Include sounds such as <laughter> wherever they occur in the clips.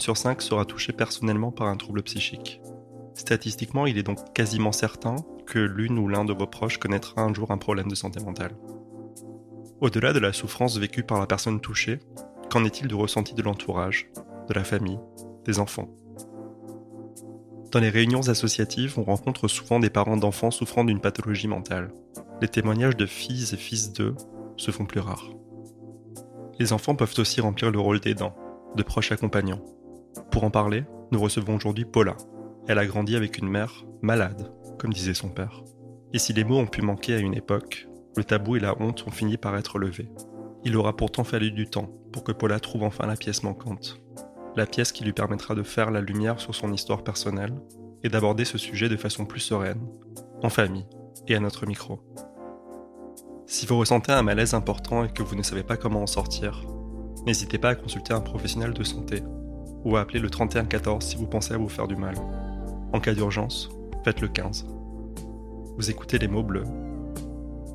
Sur cinq sera touchée personnellement par un trouble psychique. Statistiquement, il est donc quasiment certain que l'une ou l'un de vos proches connaîtra un jour un problème de santé mentale. Au-delà de la souffrance vécue par la personne touchée, qu'en est-il du ressenti de l'entourage, de la famille, des enfants? Dans les réunions associatives, on rencontre souvent des parents d'enfants souffrant d'une pathologie mentale. Les témoignages de filles et fils d'eux se font plus rares. Les enfants peuvent aussi remplir le rôle d'aidants, de proches accompagnants. Pour en parler, nous recevons aujourd'hui Paula. Elle a grandi avec une mère malade, comme disait son père. Et si les mots ont pu manquer à une époque, le tabou et la honte ont fini par être levés. Il aura pourtant fallu du temps pour que Paula trouve enfin la pièce manquante. La pièce qui lui permettra de faire la lumière sur son histoire personnelle et d'aborder ce sujet de façon plus sereine, en famille et à notre micro. Si vous ressentez un malaise important et que vous ne savez pas comment en sortir, n'hésitez pas à consulter un professionnel de santé ou à appeler le 3114 si vous pensez à vous faire du mal. En cas d'urgence, faites le 15. Vous écoutez Les mots bleus,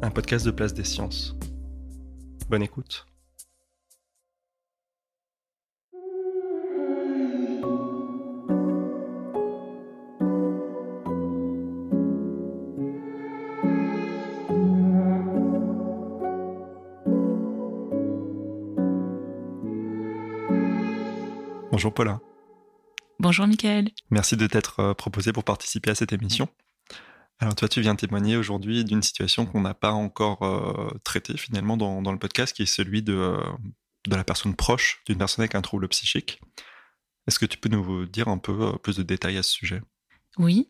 un podcast de Place des Sciences. Bonne écoute. Bonjour Paula. Bonjour Michael. Merci de t'être euh, proposé pour participer à cette émission. Alors toi, tu viens témoigner aujourd'hui d'une situation qu'on n'a pas encore euh, traitée finalement dans, le podcast, qui est celui de, euh, de la personne proche d'une personne avec un trouble psychique. Est-ce que tu peux nous dire un peu plus de détails à ce sujet? Oui,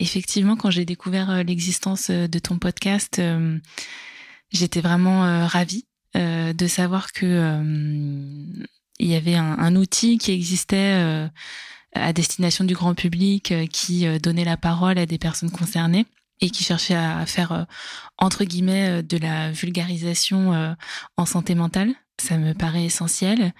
effectivement, quand j'ai découvert l'existence de ton podcast, j'étais vraiment ravie de savoir que il y avait un, outil qui existait euh, à destination du grand public euh, qui euh, donnait la parole à des personnes concernées et qui cherchait à faire entre guillemets de la vulgarisation en santé mentale. Ça me paraît essentiel.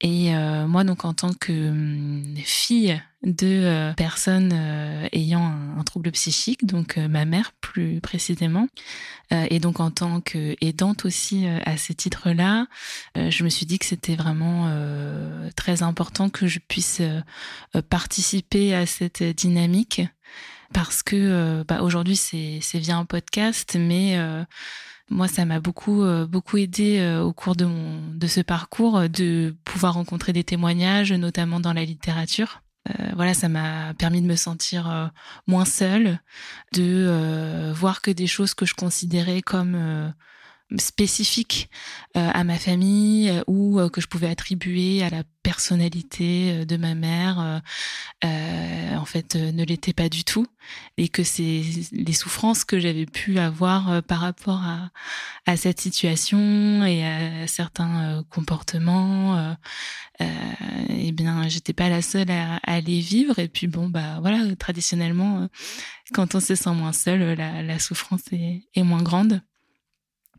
Et moi, donc, en tant que hum, fille de euh, personnes euh, ayant un, trouble psychique, donc euh, ma mère plus précisément. et donc en tant qu'aidante aussi à ces titres-là, je me suis dit que c'était vraiment très important que je puisse participer à cette dynamique parce que bah, aujourd'hui c'est via un podcast, mais moi, ça m'a beaucoup beaucoup aidé au cours de mon de ce parcours de pouvoir rencontrer des témoignages, notamment dans la littérature. Euh, voilà, ça m'a permis de me sentir euh, moins seule, de euh, voir que des choses que je considérais comme spécifiques à ma famille ou que je pouvais attribuer à la personnalité de ma mère, en fait, ne l'étaient pas du tout, et que c'est les souffrances que j'avais pu avoir par rapport à, à cette situation et à certains comportements euh, eh bien, j'étais pas la seule à, à, les vivre. Et puis bon, bah voilà, traditionnellement, euh, quand on se sent moins seul, la, la souffrance est, est, moins grande.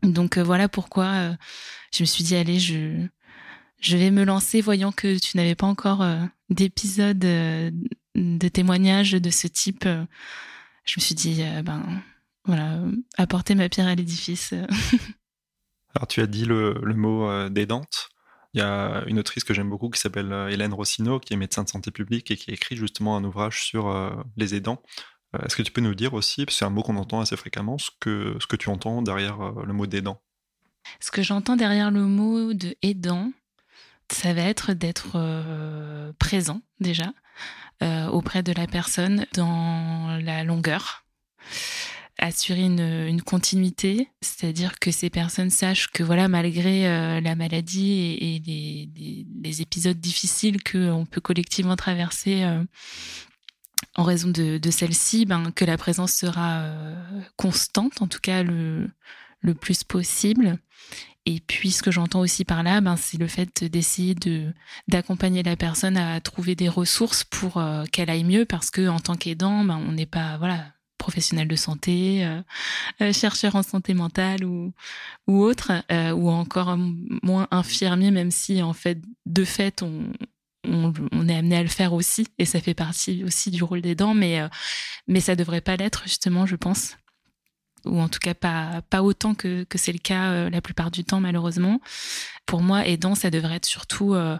Donc euh, voilà pourquoi euh, je me suis dit allez, je vais me lancer, voyant que tu n'avais pas encore d'épisode de témoignages de ce type. je me suis dit ben voilà, apporter ma pierre à l'édifice. <laughs> Alors tu as dit le, mot d'aidante. Il y a une autrice que j'aime beaucoup qui s'appelle euh, Hélène Rossino, qui est médecin de santé publique et qui écrit justement un ouvrage sur euh, les aidants. Euh, est-ce que tu peux nous dire aussi, parce que c'est un mot qu'on entend assez fréquemment, ce que, ce que tu entends derrière le mot d'aidant? Ce que j'entends derrière le mot de aidant, ça va être d'être présent déjà auprès de la personne dans la longueur. assurer une, continuité, c'est-à-dire que ces personnes sachent que voilà, malgré la maladie et, les, épisodes difficiles qu'on peut collectivement traverser en raison de, celle-ci, ben, que la présence sera constante, en tout cas le, le plus possible. Et puis, ce que j'entends aussi par là, ben, c'est le fait d'essayer de d'accompagner la personne à trouver des ressources pour euh, qu'elle aille mieux, parce que en tant qu'aidant, ben, on n'est pas voilà professionnel de santé, euh, euh, chercheur en santé mentale ou ou autre, ou encore moins infirmier, même si en fait, de fait, on on, est amené à le faire aussi, et ça fait partie aussi du rôle des dents, mais mais ça devrait pas l'être justement, je pense ou en tout cas pas, pas autant que, que c'est le cas euh, la plupart du temps malheureusement. Pour moi, aidant, ça devrait être surtout euh,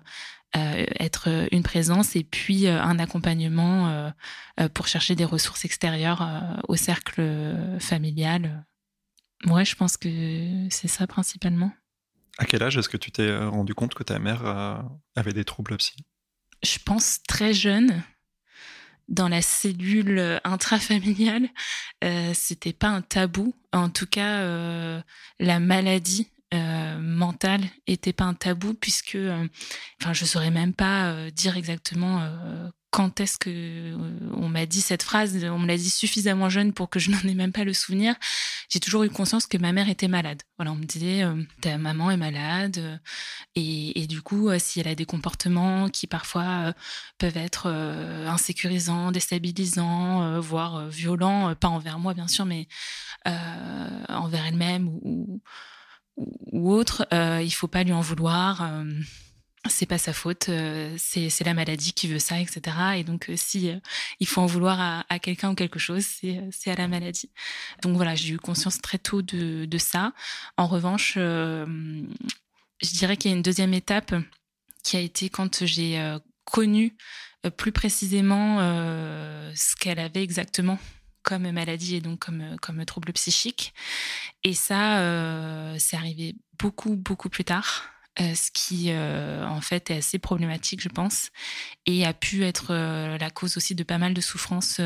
euh, être une présence et puis un accompagnement pour chercher des ressources extérieures au cercle familial. Ouais, je pense que c'est ça principalement. À quel âge est-ce que tu t'es rendu compte que ta mère avait des troubles psy? Je pense très jeune dans la cellule intrafamiliale, euh, c'était pas un tabou. En tout cas, euh, la maladie euh, mentale était pas un tabou puisque, euh, enfin, je saurais même pas dire exactement quand est-ce que euh, on m'a dit cette phrase On me l'a dit suffisamment jeune pour que je n'en ai même pas le souvenir. J'ai toujours eu conscience que ma mère était malade. Voilà, on me disait euh, ta maman est malade euh, et, du coup, si elle a des comportements qui parfois peuvent être insécurisants, déstabilisants, voire violents, pas envers moi bien sûr, mais envers elle-même ou, autre, il faut pas lui en vouloir c'est pas sa faute, euh, c'est la maladie qui veut ça, etc. Et donc, euh, si euh, il faut en vouloir à, quelqu'un ou quelque chose, c'est à la maladie. Donc voilà, j'ai eu conscience très tôt de, ça. En revanche, je dirais qu'il y a une deuxième étape qui a été quand j'ai connu plus précisément ce qu'elle avait exactement comme maladie et donc comme trouble psychique. Et ça, c'est arrivé beaucoup, beaucoup plus tard. Euh, ce qui euh, en fait est assez problématique, je pense, et a pu être euh, la cause aussi de pas mal de souffrances.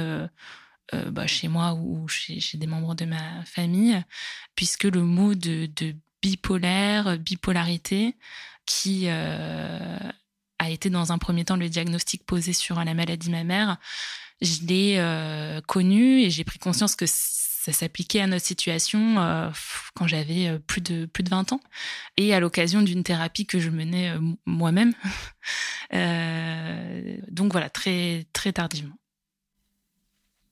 Bah, chez moi ou chez, des membres de ma famille, puisque le mot de, bipolaire, bipolarité, qui a été dans un premier temps le diagnostic posé sur la maladie mammaire, je l'ai connu et j'ai pris conscience que ça s'appliquait à notre situation euh, quand j'avais euh, plus de plus de 20 ans et à l'occasion d'une thérapie que je menais euh, moi-même. <laughs> donc voilà, très très tardivement.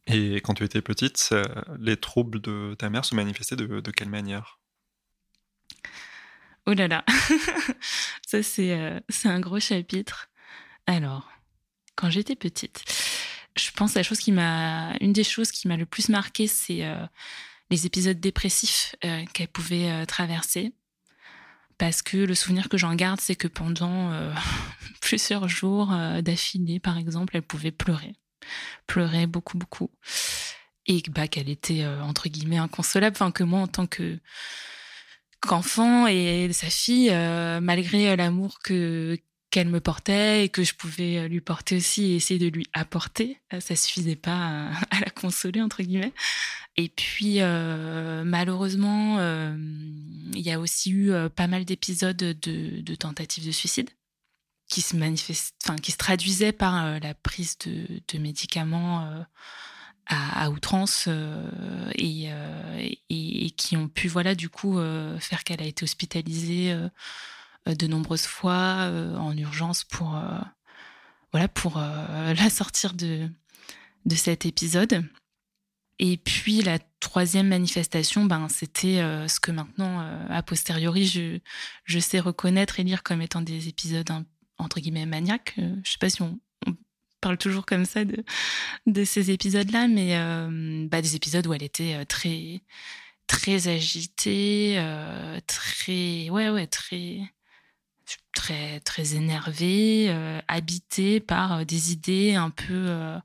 Et quand tu étais petite, les troubles de ta mère se manifestaient de, de quelle manière? Oh là là, <laughs> ça c'est c'est un gros chapitre. Alors, quand j'étais petite, je pense la chose qui m'a, une des choses qui m'a le plus marqué, c'est euh, les épisodes dépressifs euh, qu'elle pouvait euh, traverser. Parce que le souvenir que j'en garde, c'est que pendant <laughs> plusieurs jours d'affilée, par exemple, elle pouvait pleurer, pleurer beaucoup, beaucoup, et bah qu'elle était entre guillemets inconsolable. Enfin que moi, en tant que qu'enfant et sa fille, malgré l'amour que qu'elle me portait et que je pouvais euh, lui porter aussi et essayer de lui apporter. Euh, ça suffisait pas <laughs> à, la consoler entre guillemets. Et puis euh, malheureusement, il y a aussi eu pas mal d'épisodes de, tentatives de suicide qui se manifestent, enfin qui se traduisaient par la prise de, médicaments à, outrance et, qui ont pu voilà du coup faire qu'elle a été hospitalisée euh, de nombreuses fois euh, en urgence pour euh, voilà pour <laughs> la sortir de de cet épisode. Et puis la troisième manifestation, ben c'était ce que maintenant, a posteriori, je, je sais reconnaître et lire comme étant des épisodes entre guillemets maniaques. je sais pas si on, parle toujours comme ça de, de ces épisodes-là, mais bah, des épisodes où elle était très très agitée, très ouais ouais très très très énervé, euh, habité par euh, des idées un peu euh,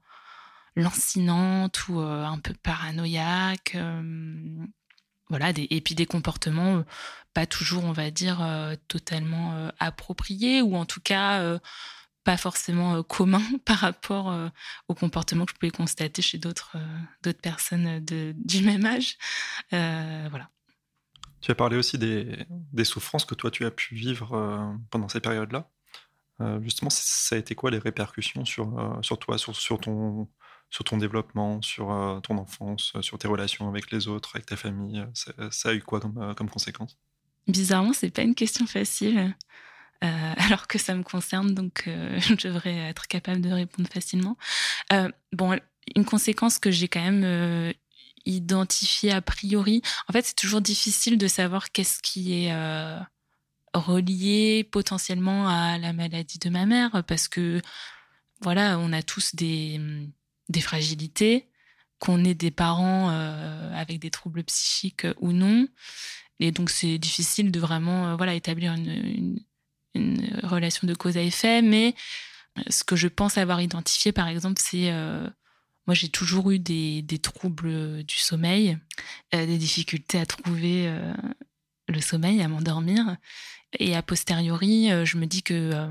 lancinantes ou un peu paranoïaques. voilà, des, et puis des comportements pas toujours, on va dire, totalement appropriés ou en tout cas pas forcément commun <laughs> par rapport au comportement que je pouvais constater chez d'autres d'autres personnes de, du même âge. voilà. Tu as parlé aussi des, des, souffrances que toi tu as pu vivre pendant ces périodes-là. justement, ça a été quoi les répercussions sur, sur toi, sur, sur, ton, sur ton développement, sur ton enfance, sur tes relations avec les autres, avec ta famille Ça, a eu quoi comme, comme conséquence Bizarrement, c'est pas une question facile. Euh, <laughs> alors que ça me concerne, donc euh, <laughs> je devrais être capable de répondre facilement. Euh, bon, une conséquence que j'ai quand même identifiée a priori, en fait, c'est toujours difficile de savoir qu'est-ce qui est relié potentiellement à la maladie de ma mère, parce que voilà, on a tous des, des fragilités, qu'on ait des parents avec des troubles psychiques ou non. Et donc, c'est difficile de vraiment voilà, établir une, relation de cause à effet, mais euh, ce que je pense avoir identifié, par exemple, c'est euh, moi j'ai toujours eu des, troubles du sommeil, euh, des difficultés à trouver le sommeil, à m'endormir, et a posteriori, je me dis que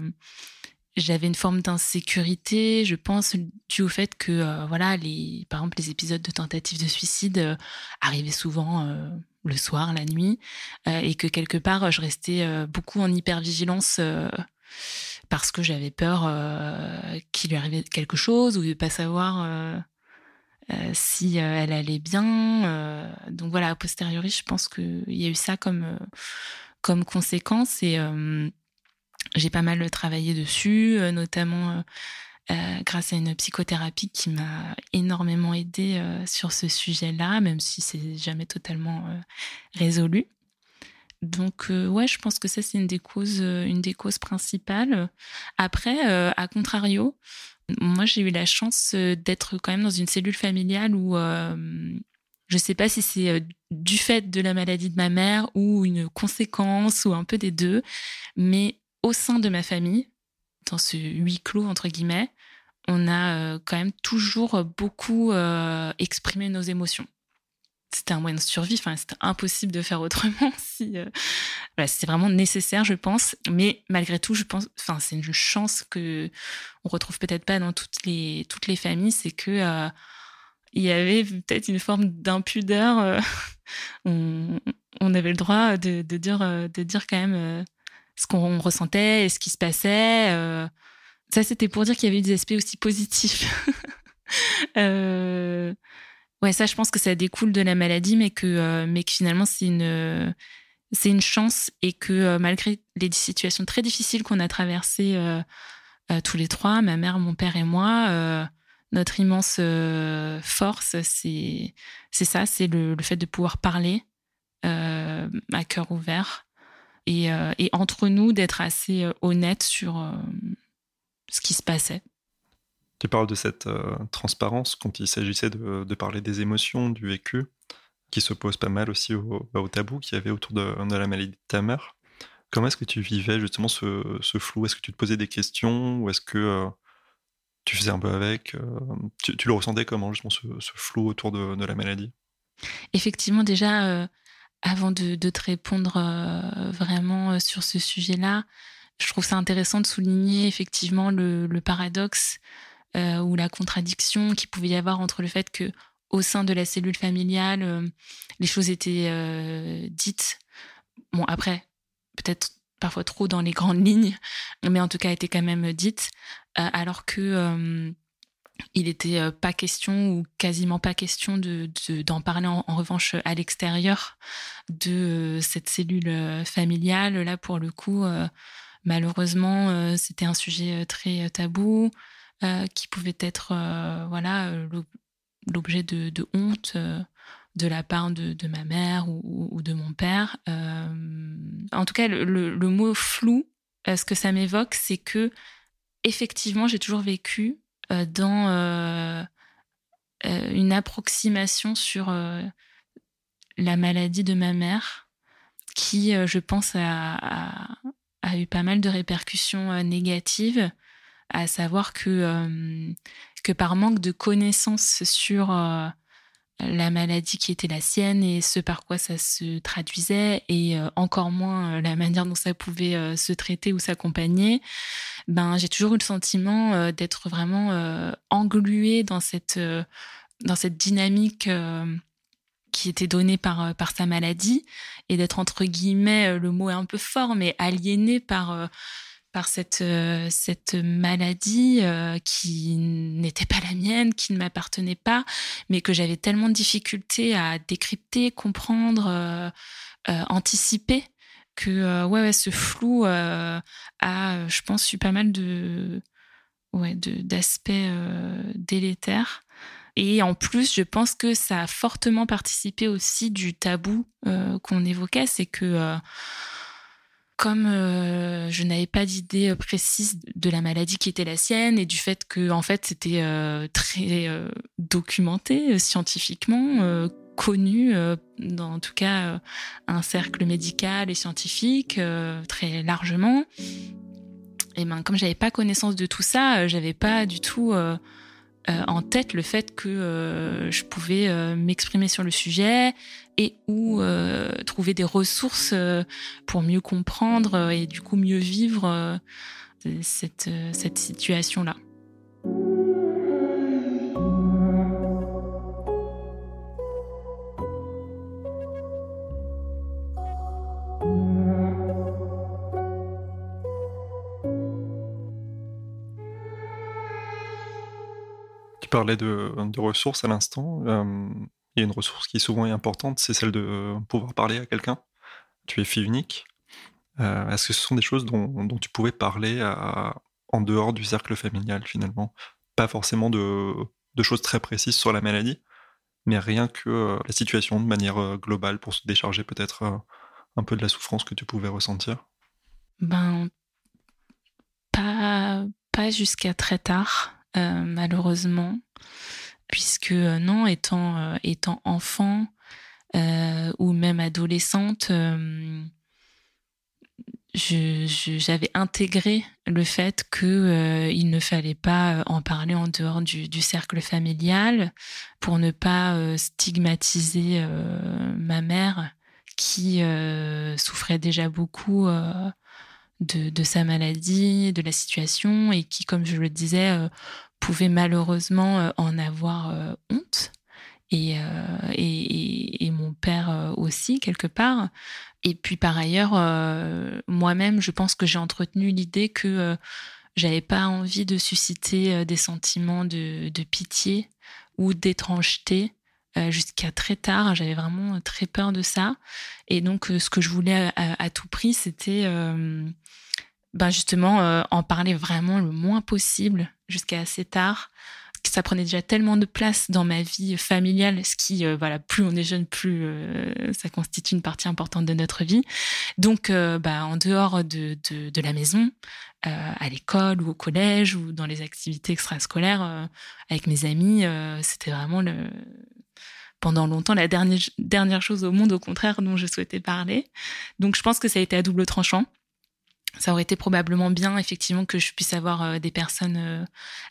j'avais une forme d'insécurité, je pense, dû au fait que, voilà, les, par exemple, les épisodes de tentatives de suicide arrivaient souvent le soir, la nuit, euh, et que quelque part, je restais euh, beaucoup en hypervigilance euh, parce que j'avais peur qu'il lui arrivait quelque chose ou de pas savoir si elle allait bien. donc voilà, a posteriori, je pense qu'il y a eu ça comme, comme conséquence et j'ai pas mal travaillé dessus, notamment euh, grâce à une psychothérapie qui m'a énormément aidée euh, sur ce sujet-là, même si c'est jamais totalement euh, résolu. Donc ouais, je pense que ça c'est une des causes, une des causes principales. Après, à contrario, moi j'ai eu la chance d'être quand même dans une cellule familiale où je sais pas si c'est du fait de la maladie de ma mère ou une conséquence ou un peu des deux, mais au sein de ma famille, dans ce huis clos entre guillemets, on a euh, quand même toujours beaucoup euh, exprimé nos émotions. C'était un moyen de survie, enfin, c'était impossible de faire autrement <laughs> si euh, c'est vraiment nécessaire, je pense. Mais malgré tout, je pense, enfin, c'est une chance que on retrouve peut-être pas dans toutes les toutes les familles, c'est que il y avait peut-être une forme d'impudeur. <laughs> on, avait le droit de, dire de dire quand même ce qu'on ressentait et ce qui se passait. Ça, c'était pour dire qu'il y avait eu des aspects aussi positifs. <laughs> ouais, ça, je pense que ça découle de la maladie, mais que, euh, mais que finalement, c'est une, une chance et que euh, malgré les situations très difficiles qu'on a traversées euh, tous les trois, ma mère, mon père et moi, notre immense force, c'est, c'est ça, c'est le, le, fait de pouvoir parler à cœur ouvert et, et entre nous d'être assez honnête sur ce qui se passait. Tu parles de cette euh, transparence quand il s'agissait de, parler des émotions, du vécu, qui s'oppose pas mal aussi au, bah, tabou qu'il y avait autour de, la maladie de ta mère. Comment est-ce que tu vivais justement ce, flou? Est-ce que tu te posais des questions ou est-ce que euh, tu faisais un peu avec euh, tu, le ressentais comment justement ce, flou autour de, la maladie? Effectivement, déjà, avant de, te répondre vraiment sur ce sujet-là, je trouve ça intéressant de souligner effectivement le, paradoxe euh, ou la contradiction qu'il pouvait y avoir entre le fait que au sein de la cellule familiale, euh, les choses étaient euh, dites. Bon, après, peut-être parfois trop dans les grandes lignes, mais en tout cas étaient quand même dites, alors que il n'était pas question ou quasiment pas question de d'en parler en, revanche à l'extérieur de cette cellule familiale. Là, pour le coup malheureusement, c'était un sujet très tabou qui pouvait être voilà l'objet de, honte de la part de, ma mère ou, de mon père. en tout cas, le, mot flou, ce que ça m'évoque, c'est que effectivement, j'ai toujours vécu dans une approximation sur la maladie de ma mère, qui, je pense, a, a eu pas mal de répercussions euh, négatives, à savoir que, euh, que par manque de connaissances sur euh, la maladie qui était la sienne et ce par quoi ça se traduisait et encore moins la manière dont ça pouvait se traiter ou s'accompagner, ben j'ai toujours eu le sentiment d'être vraiment engluée dans cette dans cette dynamique qui était donnée par par sa maladie et d'être entre guillemets le mot est un peu fort mais aliénée par par cette, euh, cette maladie euh, qui n'était pas la mienne, qui ne m'appartenait pas, mais que j'avais tellement de difficultés à décrypter, comprendre, euh, anticiper, que ouais, ce flou a, je pense, eu pas mal de ouais, d'aspects délétères. Et en plus, je pense que ça a fortement participé aussi du tabou qu'on évoquait, c'est que comme euh, je n'avais pas d'idée euh, précise de la maladie qui était la sienne et du fait que en fait c'était euh, très documenté scientifiquement connu dans en tout cas un cercle médical et scientifique très largement. Et ben comme j'avais pas connaissance de tout ça j'avais pas du tout en tête le fait que je pouvais m'exprimer sur le sujet et ou trouver des ressources pour mieux comprendre et du coup mieux vivre cette, cette situation-là. Tu parlais de, ressources à l'instant. Euh, il une ressource qui est souvent importante, c'est celle de pouvoir parler à quelqu'un. Tu es fille unique. Euh, est-ce que ce sont des choses dont, tu pouvais parler en dehors du cercle familial finalement? Pas forcément de, choses très précises sur la maladie, mais rien que euh, la situation de manière globale pour se décharger peut-être un peu de la souffrance que tu pouvais ressentir? Ben, pas, jusqu'à très tard. Euh, malheureusement, puisque euh, non, étant, euh, étant enfant ou même adolescente, j'avais intégré le fait que il ne fallait pas en parler en dehors du, du cercle familial pour ne pas stigmatiser ma mère qui souffrait déjà beaucoup de, sa maladie, de la situation et qui, comme je le disais, pouvait malheureusement euh, en avoir euh, honte. Euh, et, et, mon père aussi, quelque part. Et puis par ailleurs, moi-même, je pense que j'ai entretenu l'idée que j'avais pas envie de susciter des sentiments de, de pitié ou d'étrangeté jusqu'à très tard. J'avais vraiment très peur de ça. Et donc, ce que je voulais à, tout prix, c'était ben justement en parler vraiment le moins possible jusqu'à assez tard. Ça prenait déjà tellement de place dans ma vie familiale, ce qui, euh, voilà, plus on est jeune, plus euh, ça constitue une partie importante de notre vie. Donc, euh, bah, en dehors de, de, la maison, à l'école ou au collège ou dans les activités extrascolaires avec mes amis, c'était vraiment pendant longtemps la dernière, dernière chose au monde, au contraire, dont je souhaitais parler. Donc, je pense que ça a été à double tranchant ça aurait été probablement bien effectivement que je puisse avoir euh, des personnes euh,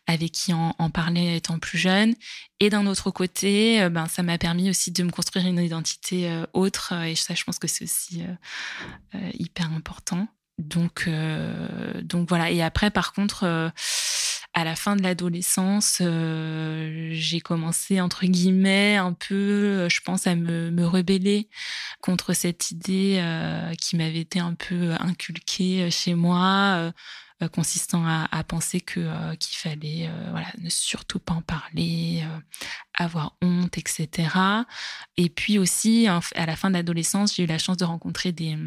avec qui en, parler étant plus jeune. Et d'un autre côté, euh, ben ça m'a permis aussi de me construire une identité autre. Et ça, je pense que c'est aussi hyper important. Donc, donc voilà. Et après, par contre à la fin de l'adolescence, euh, j'ai commencé, entre guillemets, un peu, euh, je pense, à me, rebeller contre cette idée euh, qui m'avait été un peu inculquée chez moi, consistant à, à, penser que qu'il fallait voilà, ne surtout pas en parler, avoir honte, etc. Et puis aussi, à la fin de l'adolescence, j'ai eu la chance de rencontrer des,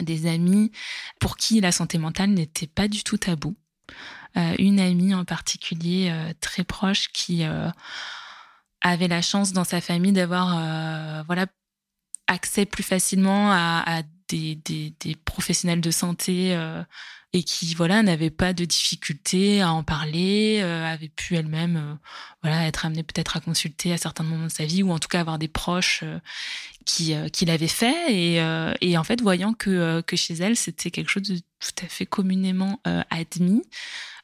des amis pour qui la santé mentale n'était pas du tout tabou. Euh, une amie en particulier euh, très proche qui euh, avait la chance dans sa famille d'avoir voilà accès plus facilement à, des, professionnels de santé et qui voilà n'avait pas de difficulté à en parler, avait pu elle-même voilà être amenée peut-être à consulter à certains moments de sa vie ou en tout cas avoir des proches qui qui l'avaient fait. Et, et en fait voyant que que chez elle c'était quelque chose de tout à fait communément admis,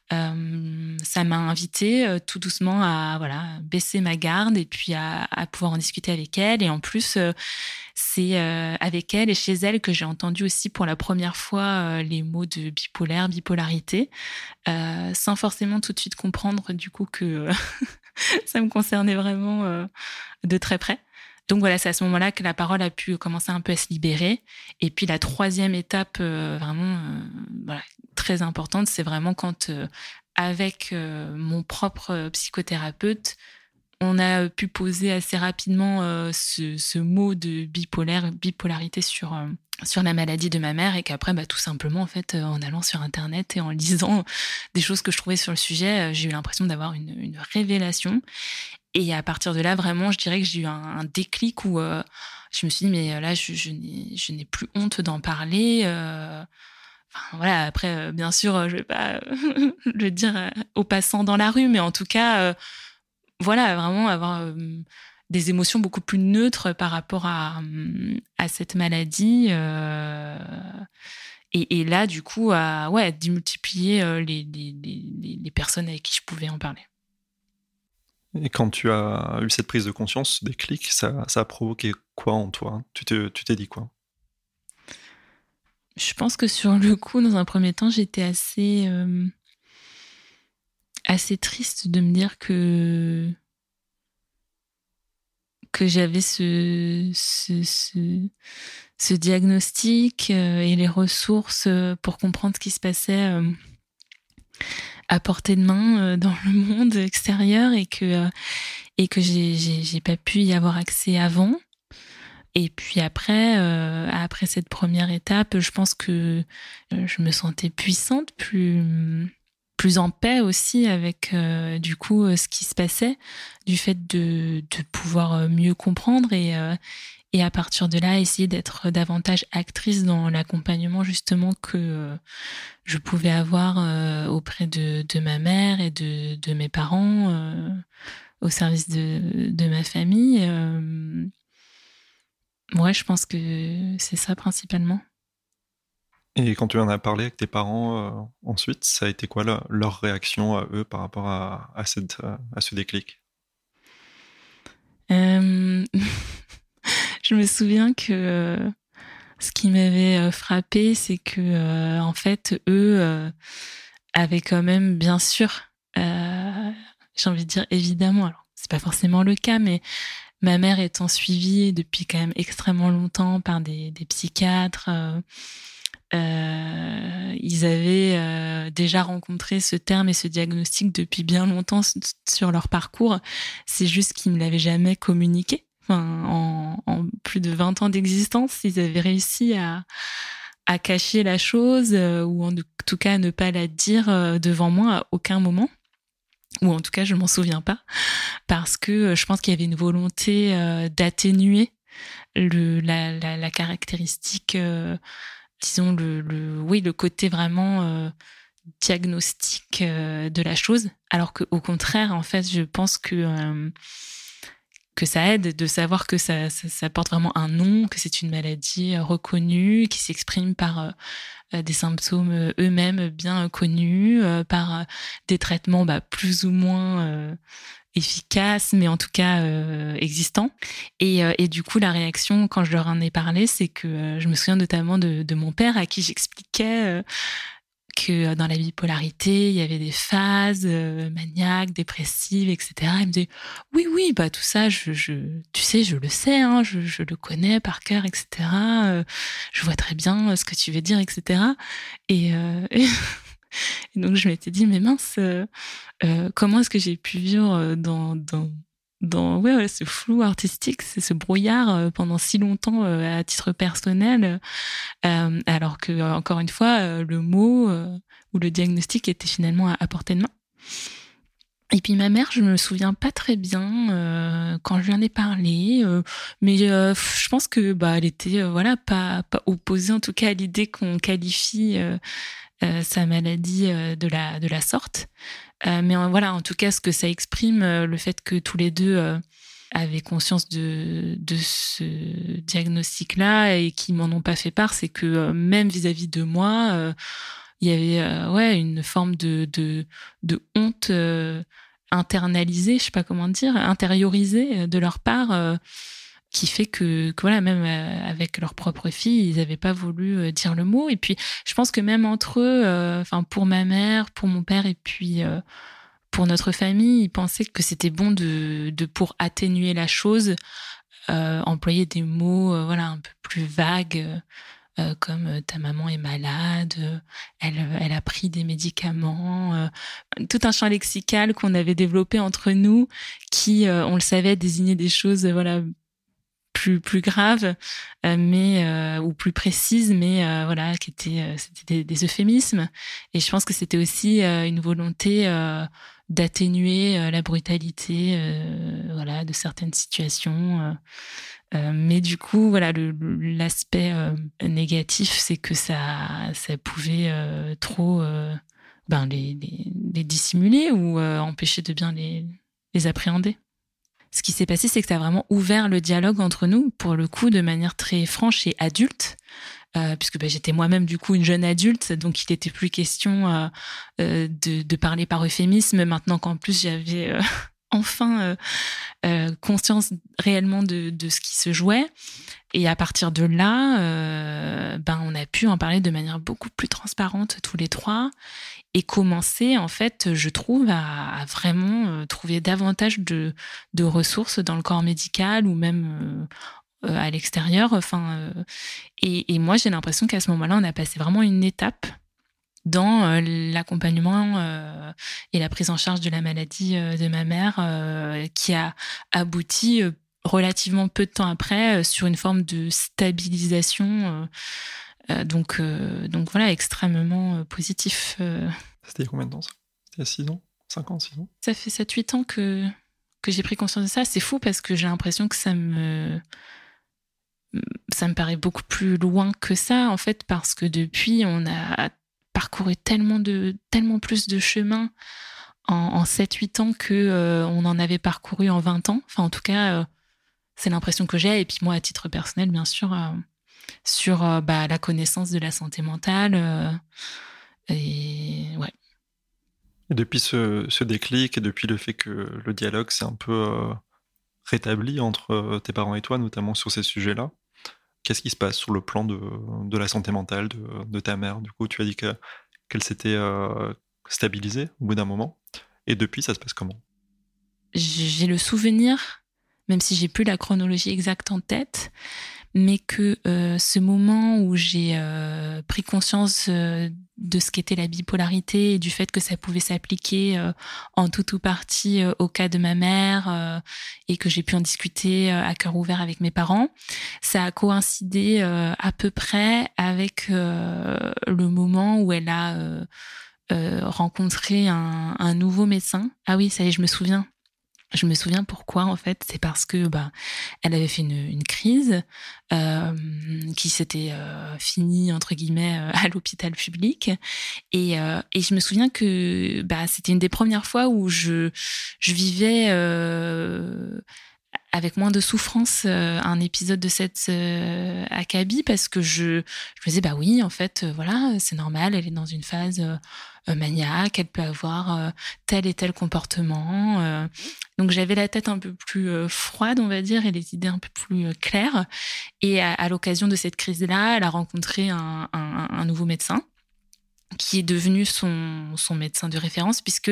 ça m'a invité tout doucement à voilà baisser ma garde et puis à, à pouvoir en discuter avec elle. Et en plus, c'est avec elle et chez elle que j'ai entendu aussi pour la première fois les mots de bipolaire, bipolarité, sans forcément tout de suite comprendre du coup que <laughs> ça me concernait vraiment de très près. Donc voilà, c'est à ce moment-là que la parole a pu commencer un peu à se libérer. Et puis la troisième étape, euh, vraiment euh, très importante, c'est vraiment quand, euh, avec mon propre psychothérapeute, on a pu poser assez rapidement ce, mot de bipolaire, bipolarité sur sur la maladie de ma mère et qu'après bah, tout simplement en fait en allant sur internet et en lisant des choses que je trouvais sur le sujet j'ai eu l'impression d'avoir une, une, révélation et à partir de là, vraiment, je dirais que j'ai eu un, déclic où euh, je me suis dit, mais euh, là, je, n'ai plus honte d'en parler. Euh. Voilà, après, bien sûr, je vais pas <laughs> le dire aux passants dans la rue, mais en tout cas, voilà, vraiment avoir des émotions beaucoup plus neutres par rapport à, à cette maladie. Et, là, du coup, à ouais, démultiplier les personnes avec qui je pouvais en parler. Et quand tu as eu cette prise de conscience, ce déclic, ça, ça a provoqué quoi en toi? Tu t'es dit quoi? Je pense que sur le coup, dans un premier temps, j'étais assez, euh, assez triste de me dire que que j'avais ce, ce, ce, diagnostic euh, et les ressources euh, pour comprendre ce qui se passait à portée de main euh, dans le monde extérieur et que euh, et que j'ai pas pu y avoir accès avant. Et puis après, euh, après cette première étape, je pense que je me sentais puissante, plus plus en paix aussi avec du coup ce qui se passait, du fait de, de pouvoir mieux comprendre et et à partir de là essayer d'être davantage actrice dans l'accompagnement justement que euh, je pouvais avoir euh, auprès de, de, ma mère et de, de mes parents euh, au service de, de ma famille. Ouais, je pense que c'est ça principalement. Et quand tu en as parlé avec tes parents ensuite, ça a été quoi leur réaction à eux par rapport à, à, cette, à ce déclic? <laughs> je me souviens que euh, ce qui m'avait euh, frappé, c'est que euh, en fait, eux avaient quand même, bien sûr, j'ai envie de dire évidemment. Alors, c'est pas forcément le cas, mais ma mère étant suivie depuis quand même extrêmement longtemps par des, des psychiatres. Euh, ils avaient déjà rencontré ce terme et ce diagnostic depuis bien longtemps sur leur parcours. C'est juste qu'ils me l'avaient jamais communiqué en, plus de 20 ans d'existence, ils avaient réussi à, cacher la chose euh, ou en tout cas à ne pas la dire euh, devant moi à aucun moment. Ou en tout cas, je m'en souviens pas parce que euh, je pense qu'il y avait une volonté d'atténuer la, caractéristique, disons le, oui le côté vraiment diagnostic de la chose, alors que au contraire, en fait, je pense que que ça aide de savoir que ça, ça, porte vraiment un nom, que c'est une maladie euh, reconnue, qui s'exprime par euh, euh, des symptômes eux-mêmes bien connus, par des traitements bah, plus ou moins efficaces, mais en tout cas existants. Et, et, du coup, la réaction, quand je leur en ai parlé, c'est que je me souviens notamment de mon père à qui j'expliquais que euh, dans la bipolarité, il y avait des phases euh, maniaques, dépressives, etc. Il me dit oui, oui, bah tout ça, je, tu sais, je le sais, hein, je, le connais par cœur, etc. Euh, je vois très bien ce que tu veux dire, etc. <laughs> Et, donc je m'étais dit mais mince, comment est-ce que j'ai pu vivre dans dans ouais, ce flou artistique, c'est ce brouillard euh, pendant si longtemps euh, à titre personnel, euh, alors que encore une fois le mot ou le diagnostic était finalement à, portée de main. Et puis ma mère, je me souviens pas très bien quand je lui en ai parlé, mais je pense que bah elle était voilà pas pas opposée en tout cas à l'idée qu'on qualifie sa maladie de la de la sorte. Euh, mais voilà, en tout cas, ce que ça exprime, euh, le fait que tous les deux euh, avaient conscience de, ce diagnostic-là et qui m'en ont pas fait part, c'est que même vis-à-vis de moi, il y avait ouais une forme de de, de honte internalisée, je sais pas comment dire, intériorisée de leur part qui fait que, voilà même avec leur propre fille ils n'avaient pas voulu dire le mot. Et puis je pense que même entre eux enfin pour ma mère pour mon père et puis pour notre famille ils pensaient que c'était bon de, pour atténuer la chose euh, employer des mots euh, voilà un peu plus vagues euh, comme ta maman est malade, elle, elle a pris des médicaments, tout un champ lexical qu'on avait développé entre nous, qui, on le savait, désignait des choses, voilà, plus plus graves, mais ou plus précises, mais voilà, qui étaient c'était des, euphémismes. Et je pense que c'était aussi une volonté d'atténuer euh, la brutalité euh, voilà de certaines situations euh, mais du coup voilà l'aspect négatif c'est que ça ça pouvait trop ben les, dissimuler ou empêcher de bien les appréhender ce qui s'est passé, c'est que ça a vraiment ouvert le dialogue entre nous, pour le coup, de manière très franche et adulte. Euh, puisque bah, j'étais moi-même du coup une jeune adulte, donc il n'était plus question euh, euh, de, parler par euphémisme. Maintenant qu'en plus j'avais <laughs> enfin conscience réellement de, de, ce qui se jouait, et à partir de là, ben on a pu en parler de manière beaucoup plus transparente tous les trois et commencer en fait, je trouve, à, vraiment trouver davantage de, ressources dans le corps médical ou même euh, à l'extérieur. Enfin, euh, et, moi, j'ai l'impression qu'à ce moment-là, on a passé vraiment une étape dans euh, l'accompagnement et la prise en charge de la maladie de ma mère, qui a abouti relativement peu de temps après sur une forme de stabilisation. Donc, donc voilà, extrêmement positif. C'était il y a combien de temps ça? C'était il y a 6 ans? 5 ans, 6 ans? Ça fait 7-8 ans que, que j'ai pris conscience de ça. C'est fou parce que j'ai l'impression que ça me ça me paraît beaucoup plus loin que ça, en fait, parce que depuis, on a parcouru tellement, de, tellement plus de chemin en, en 7-8 ans que euh, on en avait parcouru en 20 ans. Enfin, en tout cas, euh, c'est l'impression que j'ai. Et puis moi, à titre personnel, bien sûr, euh, sur bah, la connaissance de la santé mentale. et ouais. Et depuis ce, ce, déclic et depuis le fait que le dialogue s'est un peu rétabli entre tes parents et toi, notamment sur ces sujets-là, Qu'est-ce qui se passe sur le plan de, de la santé mentale de, de, ta mère? Du coup, tu as dit qu'elle s'était euh, stabilisée au bout d'un moment. Et depuis, ça se passe comment? J'ai le souvenir, même si j'ai plus la chronologie exacte en tête, mais que euh, ce moment où j'ai euh, pris conscience euh, de ce qu'était la bipolarité et du fait que ça pouvait s'appliquer en tout ou partie au cas de ma mère et que j'ai pu en discuter à cœur ouvert avec mes parents, ça a coïncidé à peu près avec le moment où elle a rencontré un, un nouveau médecin. Ah oui, ça y est, je me souviens je me souviens pourquoi en fait, c'est parce que bah elle avait fait une, une crise euh, qui s'était euh, finie entre guillemets euh, à l'hôpital public. Et, euh, et je me souviens que bah c'était une des premières fois où je je vivais euh, avec moins de souffrance euh, un épisode de cette euh, parce que je, je me disais bah oui en fait voilà c'est normal elle est dans une phase euh, maniaque, elle peut avoir euh, tel et tel comportement. Euh. donc j'avais la tête un peu plus froide, on va dire, et les idées un peu plus claires. Et à, l'occasion de cette crise-là, elle a rencontré un nouveau médecin qui est devenu son, son médecin de référence, puisque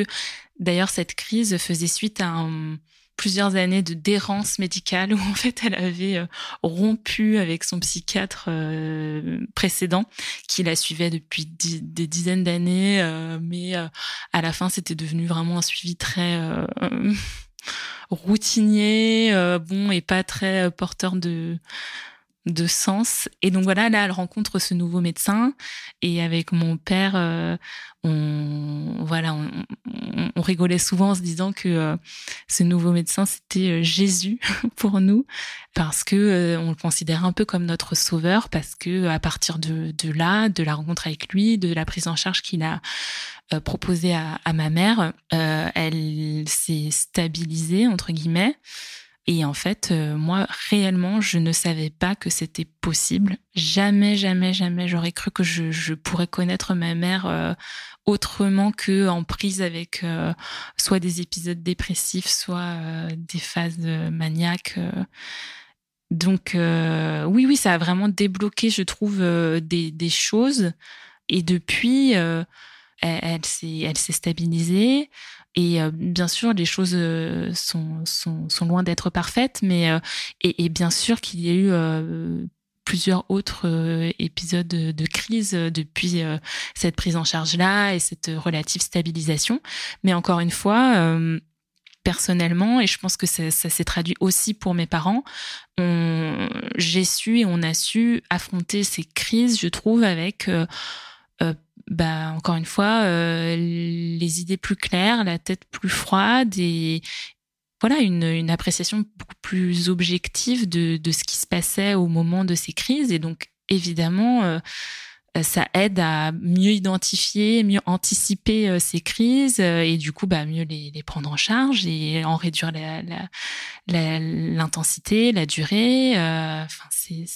d'ailleurs cette crise faisait suite à un, plusieurs années de d'errance médicale où en fait elle avait euh, rompu avec son psychiatre euh, précédent qui la suivait depuis des dizaines d'années euh, mais à la fin c'était devenu vraiment un suivi très routinier bon et pas très porteur de de sens. Et donc voilà, là, elle rencontre ce nouveau médecin et avec mon père, euh, on voilà, on, rigolait souvent en se disant que euh, ce nouveau médecin c'était euh, Jésus <laughs> pour nous parce que on le considère un peu comme notre sauveur parce que à partir de, là, de la rencontre avec lui, de la prise en charge qu'il a proposée à, ma mère, elle s'est stabilisée entre guillemets. Et en fait, euh, moi, réellement, je ne savais pas que c'était possible. Jamais, jamais, jamais, j'aurais cru que je, pourrais connaître ma mère euh, autrement que en prise avec euh, soit des épisodes dépressifs, soit des phases maniaques. Donc, oui, oui, ça a vraiment débloqué, je trouve, des, des, choses. Et depuis, elle, s'est stabilisée. Et euh, bien sûr, les choses euh, sont, loin d'être parfaites, mais euh, et, bien sûr qu'il y a eu plusieurs autres épisodes de, crise depuis cette prise en charge-là et cette relative stabilisation. Mais encore une fois, personnellement, et je pense que ça s'est traduit aussi pour mes parents, j'ai su et on a su affronter ces crises, je trouve, avec bah encore une fois euh, les idées plus claires, la tête plus froide et voilà une, une appréciation beaucoup plus objective de, de, ce qui se passait au moment de ces crises et donc évidemment euh, ça aide à mieux identifier, mieux anticiper euh, ces crises et du coup bah mieux les, prendre en charge et en réduire l'intensité, la, la, durée. Enfin c'est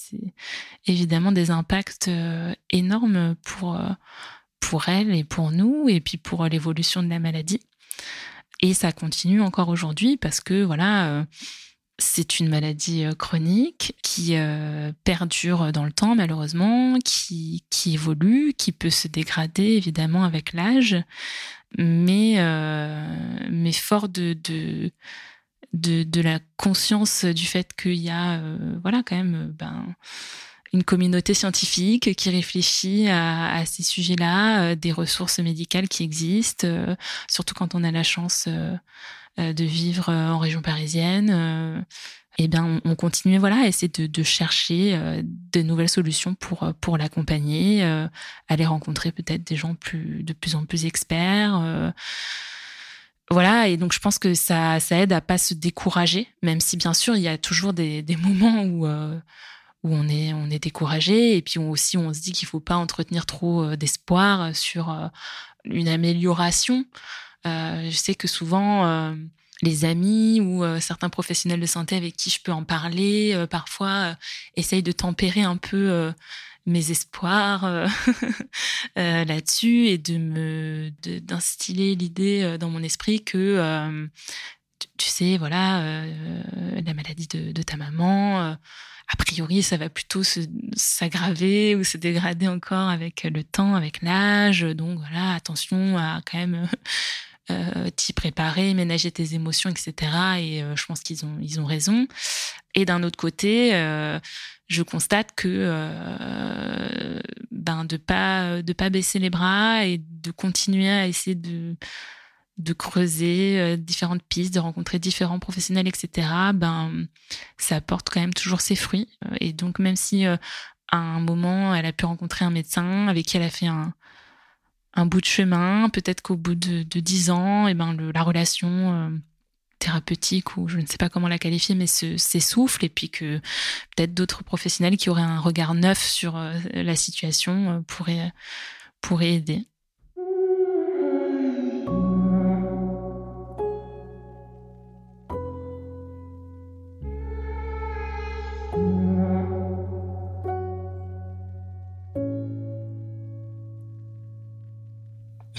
évidemment des impacts énormes pour pour elle et pour nous, et puis pour l'évolution de la maladie. Et ça continue encore aujourd'hui parce que voilà, euh, c'est une maladie euh, chronique qui euh, perdure dans le temps malheureusement, qui, qui évolue, qui peut se dégrader évidemment avec l'âge, mais, mais fort de, de, de, de, la conscience du fait qu'il y a voilà quand même ben, une communauté scientifique qui réfléchit à, ces sujets-là, euh, des ressources médicales qui existent, euh, surtout quand on a la chance euh, de vivre en région parisienne. eh bien, on, continue voilà, à essayer de, chercher de nouvelles solutions pour, pour l'accompagner, aller rencontrer peut-être des gens plus, de plus en plus experts. voilà, et donc je pense que ça, ça aide à pas se décourager, même si bien sûr il y a toujours des, des moments où on est on est découragé et puis aussi on se dit qu'il faut pas entretenir trop euh, d'espoir sur euh, une amélioration. Euh, je sais que souvent les amis ou certains professionnels de santé avec qui je peux en parler parfois essayent de tempérer un peu mes espoirs <laughs> là-dessus et de me d'instiller l'idée dans mon esprit que tu, sais voilà la maladie de, ta maman a priori, ça va plutôt s'aggraver ou se dégrader encore avec le temps, avec l'âge. Donc voilà, attention à quand même <laughs> euh, t'y préparer, ménager tes émotions, etc. Et euh, je pense qu'ils ont, ils ont raison. Et d'un autre côté, euh, je constate que euh, ben de pas de pas baisser les bras et de continuer à essayer de de creuser euh, différentes pistes, de rencontrer différents professionnels, etc., ben, ça apporte quand même toujours ses fruits. Euh, et donc, même si euh, à un moment, elle a pu rencontrer un médecin avec qui elle a fait un, un bout de chemin, peut-être qu'au bout de dix ans, et ben, la relation thérapeutique, ou je ne sais pas comment la qualifier, mais s'essouffle, et puis que peut-être d'autres professionnels qui auraient un regard neuf sur la situation pourraient, pourraient aider.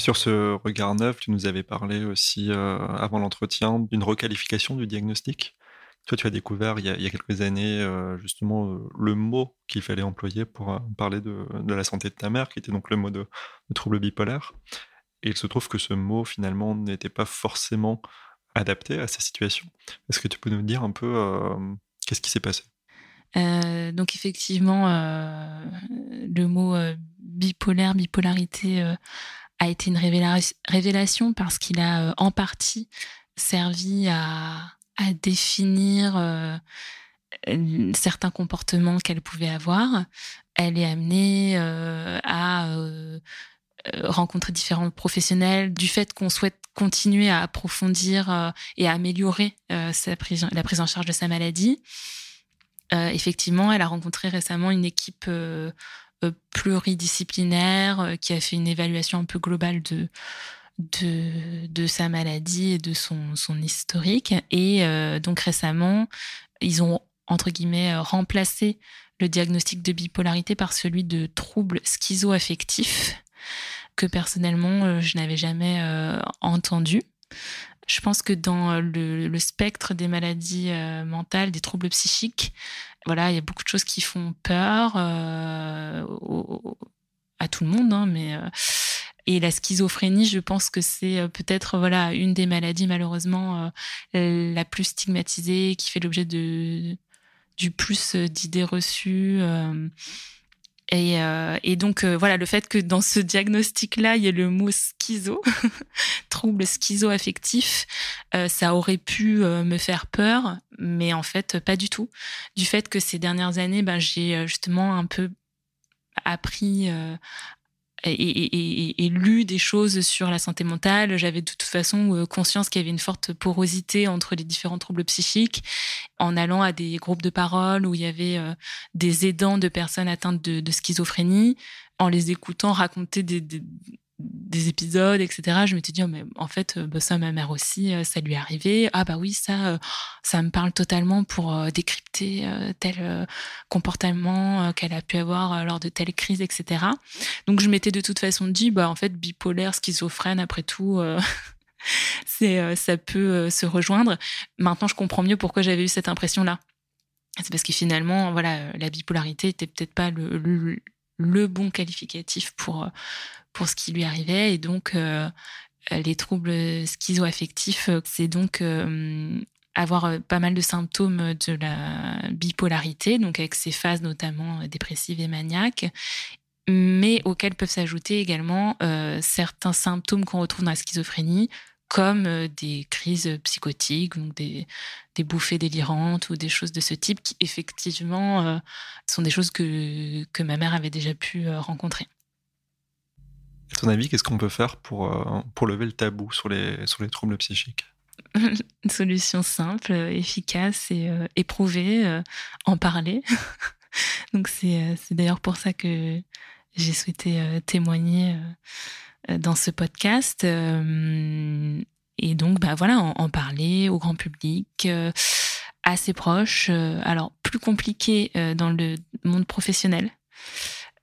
Sur ce regard neuf, tu nous avais parlé aussi euh, avant l'entretien d'une requalification du diagnostic. Toi, tu as découvert il y a, quelques années euh, justement euh, le mot qu'il fallait employer pour parler de, la santé de ta mère, qui était donc le mot de, trouble bipolaire. Et il se trouve que ce mot finalement n'était pas forcément adapté à sa situation. Est-ce que tu peux nous dire un peu qu'est-ce qui s'est passé? Donc effectivement, le mot bipolaire, bipolarité a été une révélation parce qu'il a euh, en partie servi à, définir euh, certains comportements qu'elle pouvait avoir. Elle est amenée euh, à rencontrer différents professionnels du fait qu'on souhaite continuer à approfondir et à améliorer la prise en charge de sa maladie. effectivement, elle a rencontré récemment une équipe pluridisciplinaire euh, qui a fait une évaluation un peu globale de de, sa maladie et de son, historique. Et donc récemment, ils ont entre guillemets remplacé le diagnostic de bipolarité par celui de trouble schizoaffectif que personnellement je n'avais jamais entendu. Je pense que dans le, spectre des maladies euh, mentales, des troubles psychiques, voilà, il y a beaucoup de choses qui font peur euh, à tout le monde, hein, mais euh, et la schizophrénie, je pense que c'est peut-être voilà une des maladies malheureusement la plus stigmatisée, qui fait l'objet de du plus d'idées reçues. Et, euh, et, donc euh, voilà, le fait que dans ce diagnostic-là, il y ait le mot schizo, <laughs> trouble schizo-affectif, euh, ça aurait pu euh, me faire peur, mais en fait pas du tout. Du fait que ces dernières années, ben, j'ai justement un peu appris et, lu des choses sur la santé mentale. J'avais de toute façon euh, conscience qu'il y avait une forte porosité entre les différents troubles psychiques. En allant à des groupes de parole où il y avait euh, des aidants de personnes atteintes de, de schizophrénie, en les écoutant raconter des, des, des épisodes, etc. Je m'étais dit, oh, mais en fait, euh, bah, ça, ma mère aussi, euh, ça lui est arrivé. Ah bah oui, ça, euh, ça me parle totalement pour décrypter tel comportement qu'elle a pu avoir lors de telle crise, etc. Donc je m'étais de toute façon dit, bah en fait, bipolaire, schizophrène, après tout. <laughs> ça peut se rejoindre. Maintenant, je comprends mieux pourquoi j'avais eu cette impression-là. C'est parce que finalement, voilà, la bipolarité était peut-être pas le bon qualificatif pour pour ce qui lui arrivait. Et donc, euh, les troubles schizoaffectifs, euh, c'est donc euh, avoir pas mal de symptômes de la bipolarité, donc avec ces phases notamment dépressives et maniaques, mais auxquels peuvent s'ajouter également certains symptômes qu'on retrouve dans la schizophrénie, comme des crises psychotiques, donc des, des, bouffées délirantes ou des choses de ce type, qui effectivement sont des choses que, que ma mère avait déjà pu rencontrer. À ton avis, qu'est-ce qu'on peut faire pour, euh, pour lever le tabou sur les, sur les troubles psychiques? Une <laughs> solution simple, efficace et euh, éprouvée, euh, en parler. <laughs> Donc c'est d'ailleurs pour ça que j'ai souhaité témoigner dans ce podcast. et donc, bah voilà, en, parler au grand public, assez proche. alors, plus compliqué dans le monde professionnel.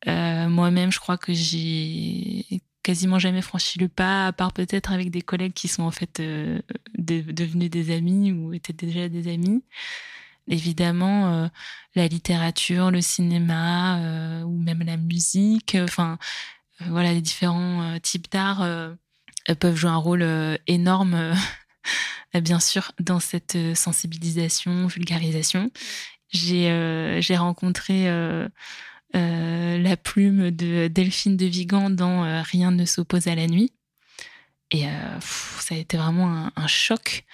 Euh, moi-même, je crois que j'ai quasiment jamais franchi le pas, à part peut-être avec des collègues qui sont en fait euh, devenus des amis ou étaient déjà des amis. Évidemment, euh, la littérature, le cinéma ou même la musique, enfin voilà, les différents types d'art peuvent jouer un rôle énorme, <laughs> bien sûr, dans cette sensibilisation, vulgarisation. J'ai j'ai rencontré euh, la plume de Delphine de Vigan dans euh, Rien ne s'oppose à la nuit. Et euh, ça a été vraiment un, choc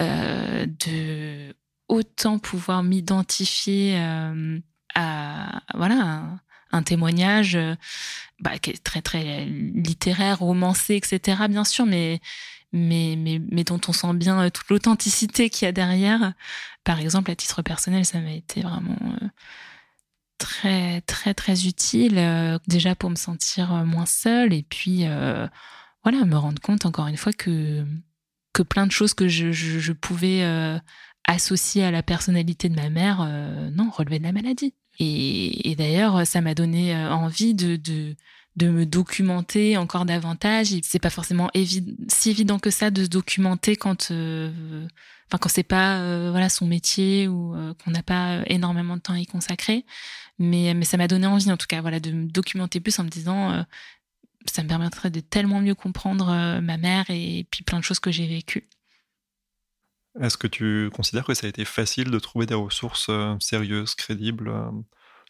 de autant pouvoir m'identifier à voilà un, témoignage bah, qui est très très littéraire, romancé, etc. Bien sûr, mais mais, dont on sent bien toute l'authenticité qu'il y a derrière. Par exemple, à titre personnel, ça m'a été vraiment très très très utile euh, déjà pour me sentir euh, moins seule et puis euh, voilà me rendre compte encore une fois que que plein de choses que je, je, pouvais associer à la personnalité de ma mère non relevaient de la maladie. Et, et d'ailleurs ça m'a donné envie de, de de me documenter encore davantage. C'est pas forcément si évident que ça de se documenter quand, enfin quand c'est pas voilà son métier ou qu'on n'a pas énormément de temps à y consacrer. Mais, mais ça m'a donné envie, en tout cas, voilà, de me documenter plus en me disant, euh, ça me permettrait de tellement mieux comprendre euh, ma mère et, puis plein de choses que j'ai vécues. Est-ce que tu considères que ça a été facile de trouver des ressources euh, sérieuses, crédibles,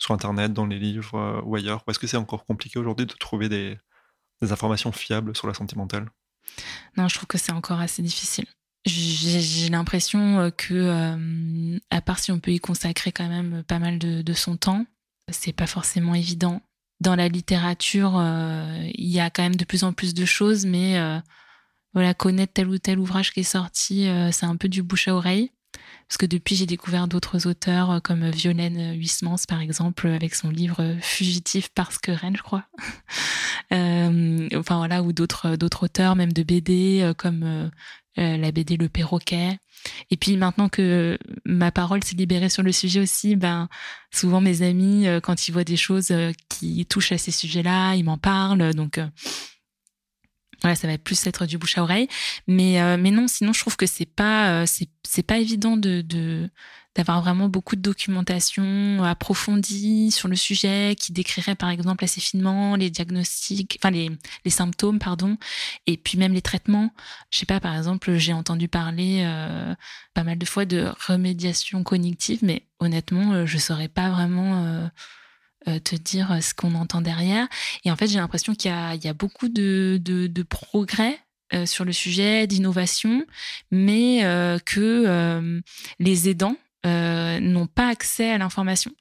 sur Internet, dans les livres ou ailleurs? Ou est-ce que c'est encore compliqué aujourd'hui de trouver des, informations fiables sur la santé mentale? Non, je trouve que c'est encore assez difficile. J'ai l'impression que, à part si on peut y consacrer quand même pas mal de, son temps, c'est pas forcément évident. Dans la littérature, euh, il y a quand même de plus en plus de choses, mais euh, voilà, connaître tel ou tel ouvrage qui est sorti, euh, c'est un peu du bouche à oreille. Parce que depuis, j'ai découvert d'autres auteurs comme Violaine Huysmans, par exemple, avec son livre Fugitif parce que Rennes, je crois. <laughs> enfin voilà, ou d'autres d'autres auteurs, même de BD comme la BD Le Perroquet. Et puis maintenant que ma parole s'est libérée sur le sujet aussi, ben souvent mes amis, quand ils voient des choses qui touchent à ces sujets-là, ils m'en parlent. Donc voilà, ça va plus être du bouche à oreille. Mais euh, mais non, sinon je trouve que c'est pas euh, c'est pas évident de de d'avoir vraiment beaucoup de documentation approfondie sur le sujet qui décrirait par exemple assez finement les diagnostics, enfin les les symptômes pardon, et puis même les traitements. Je sais pas, par exemple, j'ai entendu parler euh, pas mal de fois de remédiation cognitive, mais honnêtement, je saurais pas vraiment euh, te dire euh, ce qu'on entend derrière. Et en fait, j'ai l'impression qu'il y, a, beaucoup de, de, de progrès euh, sur le sujet, d'innovation, mais que les aidants n'ont pas accès à l'information.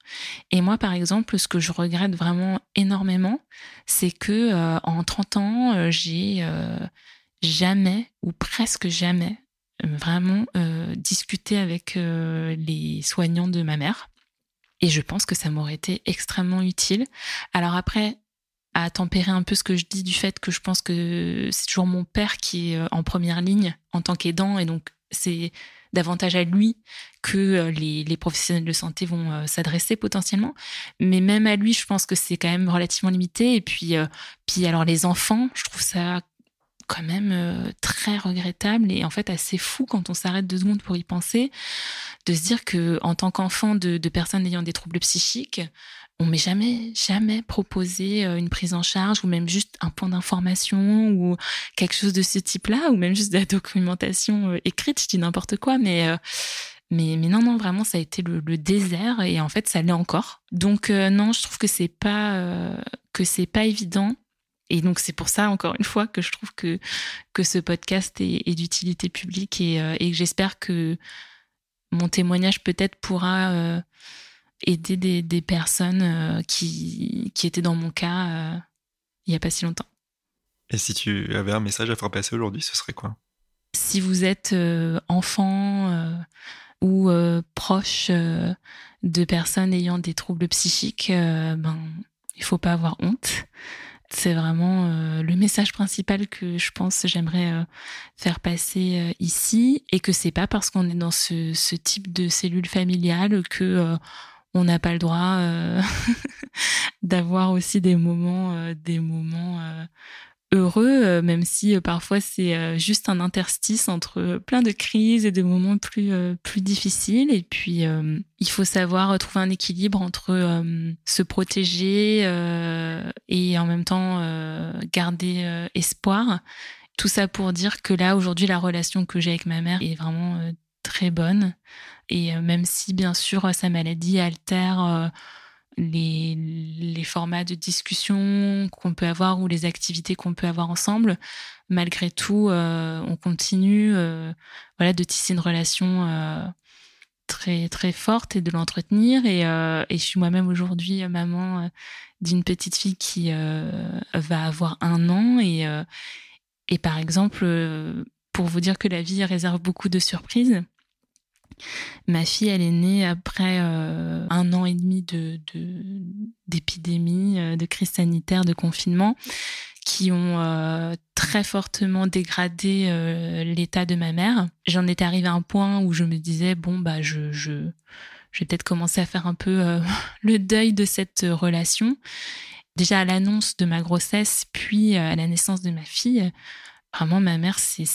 Et moi, par exemple, ce que je regrette vraiment énormément, c'est que en 30 ans, j'ai jamais ou presque jamais vraiment discuté avec les soignants de ma mère. Et je pense que ça m'aurait été extrêmement utile. Alors après, à tempérer un peu ce que je dis du fait que je pense que c'est toujours mon père qui est euh, en première ligne en tant qu'aidant et donc c'est davantage à lui que euh, les, professionnels de santé vont euh, s'adresser potentiellement. Mais même à lui, je pense que c'est quand même relativement limité. Et puis, puis alors les enfants, je trouve ça quand même euh, très regrettable et en fait assez fou quand on s'arrête deux secondes pour y penser, de se dire que en tant qu'enfant de, personnes ayant des troubles psychiques, on m'est jamais jamais proposé euh, une prise en charge ou même juste un point d'information ou quelque chose de ce type-là ou même juste de la documentation euh, écrite, je dis n'importe quoi, mais mais, mais non, non, vraiment, ça a été le, désert et en fait, ça l'est encore. Donc non, je trouve que c'est pas que c'est pas évident. Et donc c'est pour ça, encore une fois, que je trouve que, que ce podcast est, d'utilité publique et, euh, et j'espère que mon témoignage peut-être pourra euh, aider des, des personnes euh, qui, qui étaient dans mon cas il n'y a pas si longtemps. Et si tu avais un message à faire passer aujourd'hui, ce serait quoi? Si vous êtes enfant ou proche de personnes ayant des troubles psychiques, ben, il faut pas avoir honte. C'est vraiment euh, le message principal que je pense j'aimerais euh, faire passer euh, ici et que c'est pas parce qu'on est dans ce, ce, type de cellule familiale que on n'a pas le droit <laughs> d'avoir aussi des moments des moments heureux, euh, même si euh, parfois c'est euh, juste un interstice entre plein de crises et de moments plus plus difficiles. Et puis il faut savoir trouver un équilibre entre se protéger et en même temps garder espoir. Tout ça pour dire que là aujourd'hui la relation que j'ai avec ma mère est vraiment très bonne. Et même si bien sûr sa maladie altère les, les formats de discussion qu'on peut avoir ou les activités qu'on peut avoir ensemble, malgré tout, euh, on continue euh, voilà, de tisser une relation euh, très, très forte et de l'entretenir. Et, et je suis moi-même aujourd'hui maman d'une petite fille qui va avoir un an. Et, et par exemple, pour vous dire que la vie réserve beaucoup de surprises, Ma fille, elle est née après euh, un an et demi de d'épidémie, euh, de, crise sanitaire, de confinement, qui ont euh, très fortement dégradé l'état de ma mère. J'en étais arrivée à un point où je me disais bon bah je je je vais peut-être commencer à faire un peu <laughs> le deuil de cette relation. Déjà à l'annonce de ma grossesse, puis à la naissance de ma fille, Vraiment, ma mère s'est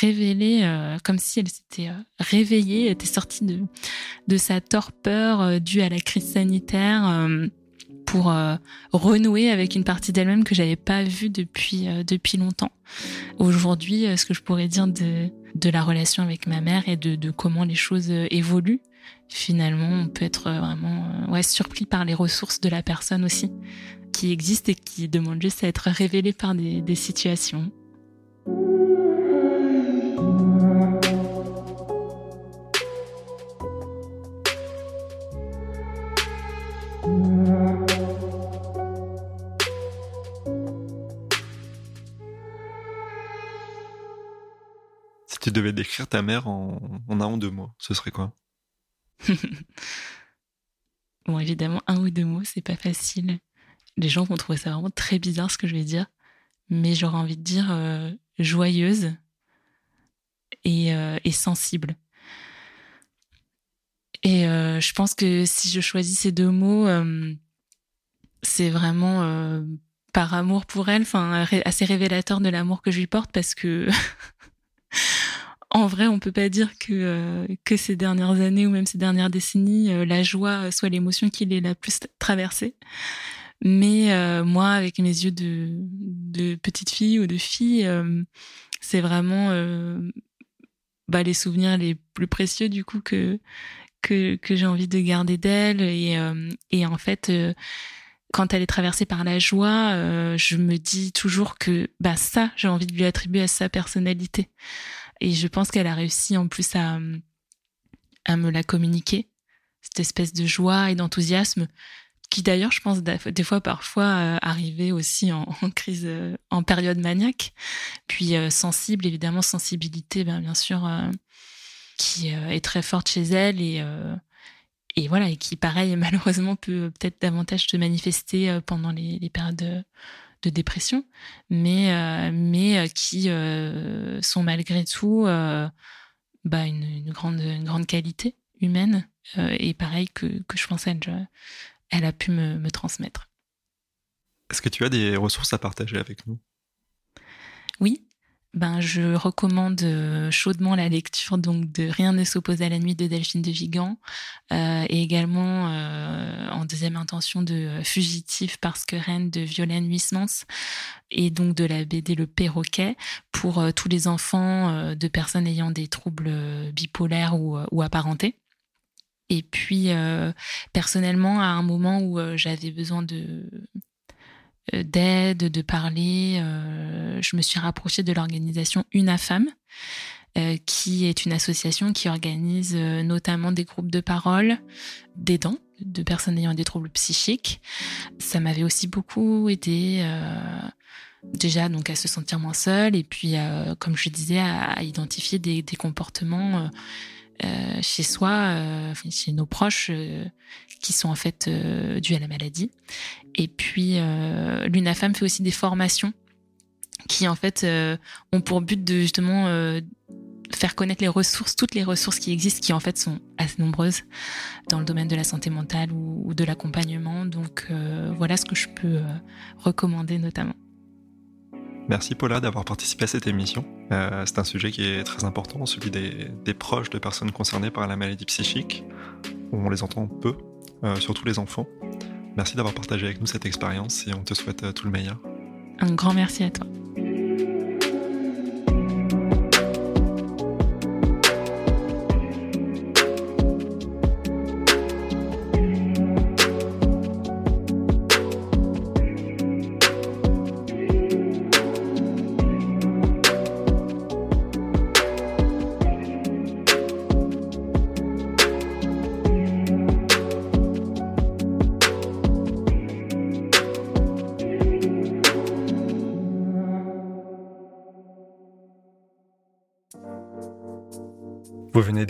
révélée euh, comme si elle s'était euh, réveillée, était sortie de, de sa torpeur euh, due à la crise sanitaire pour renouer avec une partie d'elle-même que j'avais pas vue depuis, depuis longtemps. Aujourd'hui, ce que je pourrais dire de, de la relation avec ma mère et de, de comment les choses évoluent, finalement, on peut être vraiment ouais, surpris par les ressources de la personne aussi, qui existent et qui demandent juste à être révélées par des, des situations. Si tu devais décrire ta mère en, un ou deux mots, ce serait quoi? <laughs> Bon, évidemment, un ou deux mots, c'est pas facile. Les gens vont trouver ça vraiment très bizarre ce que je vais dire. mais j'aurais envie de dire joyeuse et, et sensible. Et euh, je pense que si je choisis ces deux mots, euh, c'est vraiment euh, par amour pour elle, enfin assez révélateur de l'amour que je lui porte parce que <laughs> en vrai, on peut pas dire que que ces dernières années ou même ces dernières décennies, la joie soit l'émotion qui l'ait la plus traversée. Mais moi, avec mes yeux de, de petite fille ou de fille, c'est vraiment bah, les souvenirs les plus précieux du coup que que, que j'ai envie de garder d'elle. Et, euh, et en fait, euh, quand elle est traversée par la joie, euh, je me dis toujours que bah ça, j'ai envie de lui attribuer à sa personnalité. Et je pense qu'elle a réussi en plus à, à me la communiquer, cette espèce de joie et d'enthousiasme qui d'ailleurs, je pense, des fois, parfois, euh, arrivait aussi en, <laughs> crise, en période maniaque. Puis sensible, évidemment, sensibilité, ben, bien sûr, qui euh, est très forte chez elle et euh, et voilà et qui pareil <laughs> malheureusement peut peut-être davantage se manifester euh, pendant les, périodes de, dépression mais mais qui sont malgré tout bah une, grande grande qualité humaine et pareil que, que je pense elle elle a pu me, me transmettre. Est-ce que tu as des ressources à partager avec nous? Oui. Ben, je recommande euh, chaudement la lecture donc de Rien ne s'oppose à la nuit de Delphine de Vigan euh, et également euh, en deuxième intention de Fugitif parce que Reine de Violaine Huysmans et donc de la BD Le Perroquet pour tous les enfants de personnes ayant des troubles bipolaires ou, ou apparentés. Et puis personnellement, à un moment où j'avais besoin de euh, d'aide, de parler. Euh, je me suis rapprochée de l'organisation UNAFAM, euh, qui est une association qui organise notamment des groupes de parole d'aidants, de personnes ayant des troubles psychiques. Ça m'avait aussi beaucoup aidé. déjà donc à se sentir moins seule et puis comme je disais à, identifier des comportements euh, chez soi, euh, chez nos proches euh, qui sont en fait dus à la maladie. Et puis l'UNAFAM fait aussi des formations qui en fait ont pour but de justement faire connaître les ressources, toutes les ressources qui existent, qui en fait sont assez nombreuses dans le domaine de la santé mentale ou, de l'accompagnement. Donc voilà ce que je peux recommander notamment. Merci Paula d'avoir participé à cette émission. Euh, c'est un sujet qui est très important, celui des, proches de personnes concernées par la maladie psychique, on les entend peu, euh, surtout les enfants. Merci d'avoir partagé avec nous cette expérience et on te souhaite euh, tout le meilleur. Un grand merci à toi.